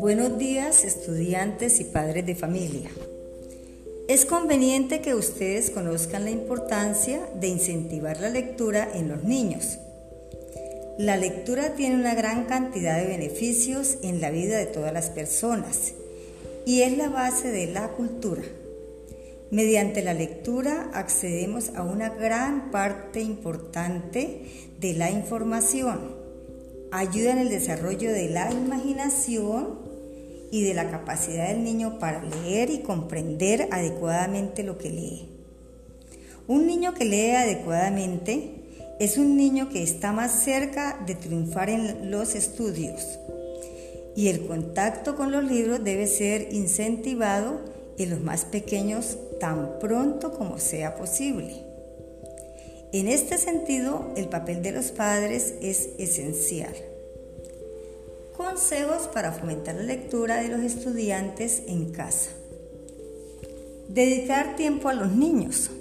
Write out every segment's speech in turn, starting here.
Buenos días estudiantes y padres de familia. Es conveniente que ustedes conozcan la importancia de incentivar la lectura en los niños. La lectura tiene una gran cantidad de beneficios en la vida de todas las personas y es la base de la cultura. Mediante la lectura accedemos a una gran parte importante de la información. Ayuda en el desarrollo de la imaginación y de la capacidad del niño para leer y comprender adecuadamente lo que lee. Un niño que lee adecuadamente es un niño que está más cerca de triunfar en los estudios y el contacto con los libros debe ser incentivado en los más pequeños tan pronto como sea posible. En este sentido, el papel de los padres es esencial. Consejos para fomentar la lectura de los estudiantes en casa. Dedicar tiempo a los niños.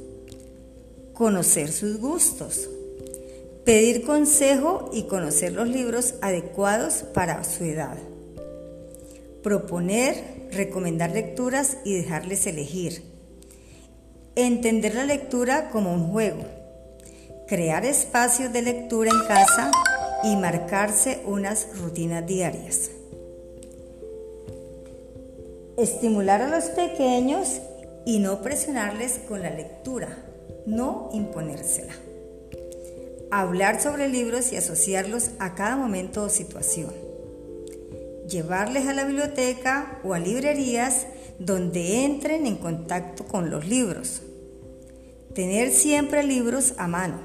Conocer sus gustos. Pedir consejo y conocer los libros adecuados para su edad. Proponer, recomendar lecturas y dejarles elegir. Entender la lectura como un juego. Crear espacios de lectura en casa y marcarse unas rutinas diarias. Estimular a los pequeños y no presionarles con la lectura, no imponérsela. Hablar sobre libros y asociarlos a cada momento o situación. Llevarles a la biblioteca o a librerías donde entren en contacto con los libros. Tener siempre libros a mano.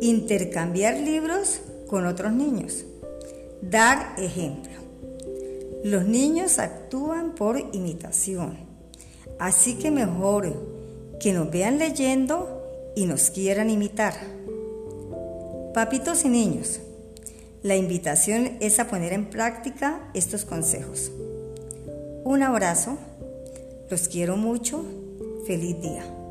Intercambiar libros con otros niños. Dar ejemplo. Los niños actúan por imitación, así que mejor que nos vean leyendo y nos quieran imitar. Papitos y niños, la invitación es a poner en práctica estos consejos. Un abrazo, los quiero mucho, feliz día.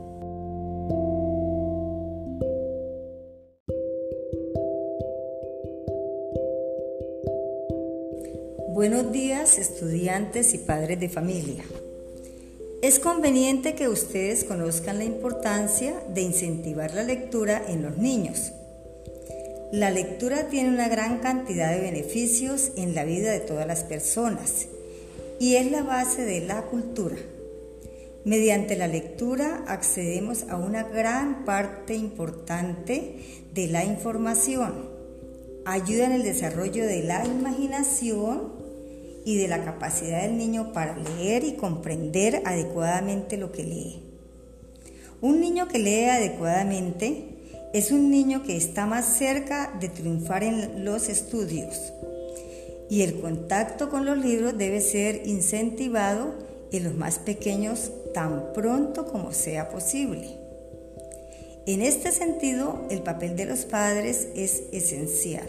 Buenos días estudiantes y padres de familia. Es conveniente que ustedes conozcan la importancia de incentivar la lectura en los niños. La lectura tiene una gran cantidad de beneficios en la vida de todas las personas y es la base de la cultura. Mediante la lectura accedemos a una gran parte importante de la información. Ayuda en el desarrollo de la imaginación y de la capacidad del niño para leer y comprender adecuadamente lo que lee. Un niño que lee adecuadamente es un niño que está más cerca de triunfar en los estudios y el contacto con los libros debe ser incentivado en los más pequeños tan pronto como sea posible. En este sentido, el papel de los padres es esencial.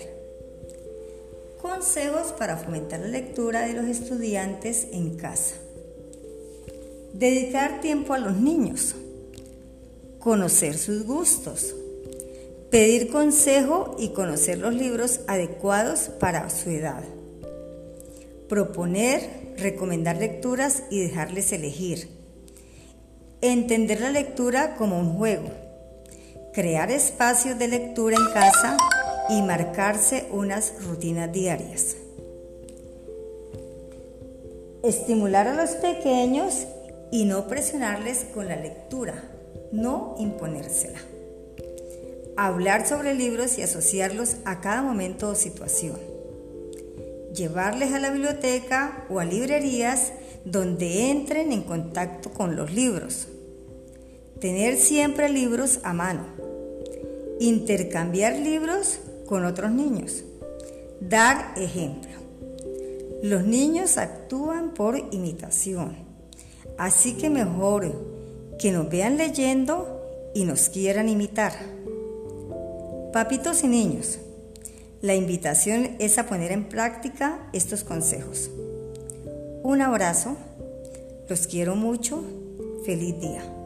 Consejos para fomentar la lectura de los estudiantes en casa. Dedicar tiempo a los niños. Conocer sus gustos. Pedir consejo y conocer los libros adecuados para su edad. Proponer, recomendar lecturas y dejarles elegir. Entender la lectura como un juego. Crear espacios de lectura en casa y marcarse unas rutinas diarias. Estimular a los pequeños y no presionarles con la lectura, no imponérsela. Hablar sobre libros y asociarlos a cada momento o situación. Llevarles a la biblioteca o a librerías donde entren en contacto con los libros. Tener siempre libros a mano. Intercambiar libros con otros niños. Dar ejemplo. Los niños actúan por imitación, así que mejor que nos vean leyendo y nos quieran imitar. Papitos y niños, la invitación es a poner en práctica estos consejos. Un abrazo, los quiero mucho, feliz día.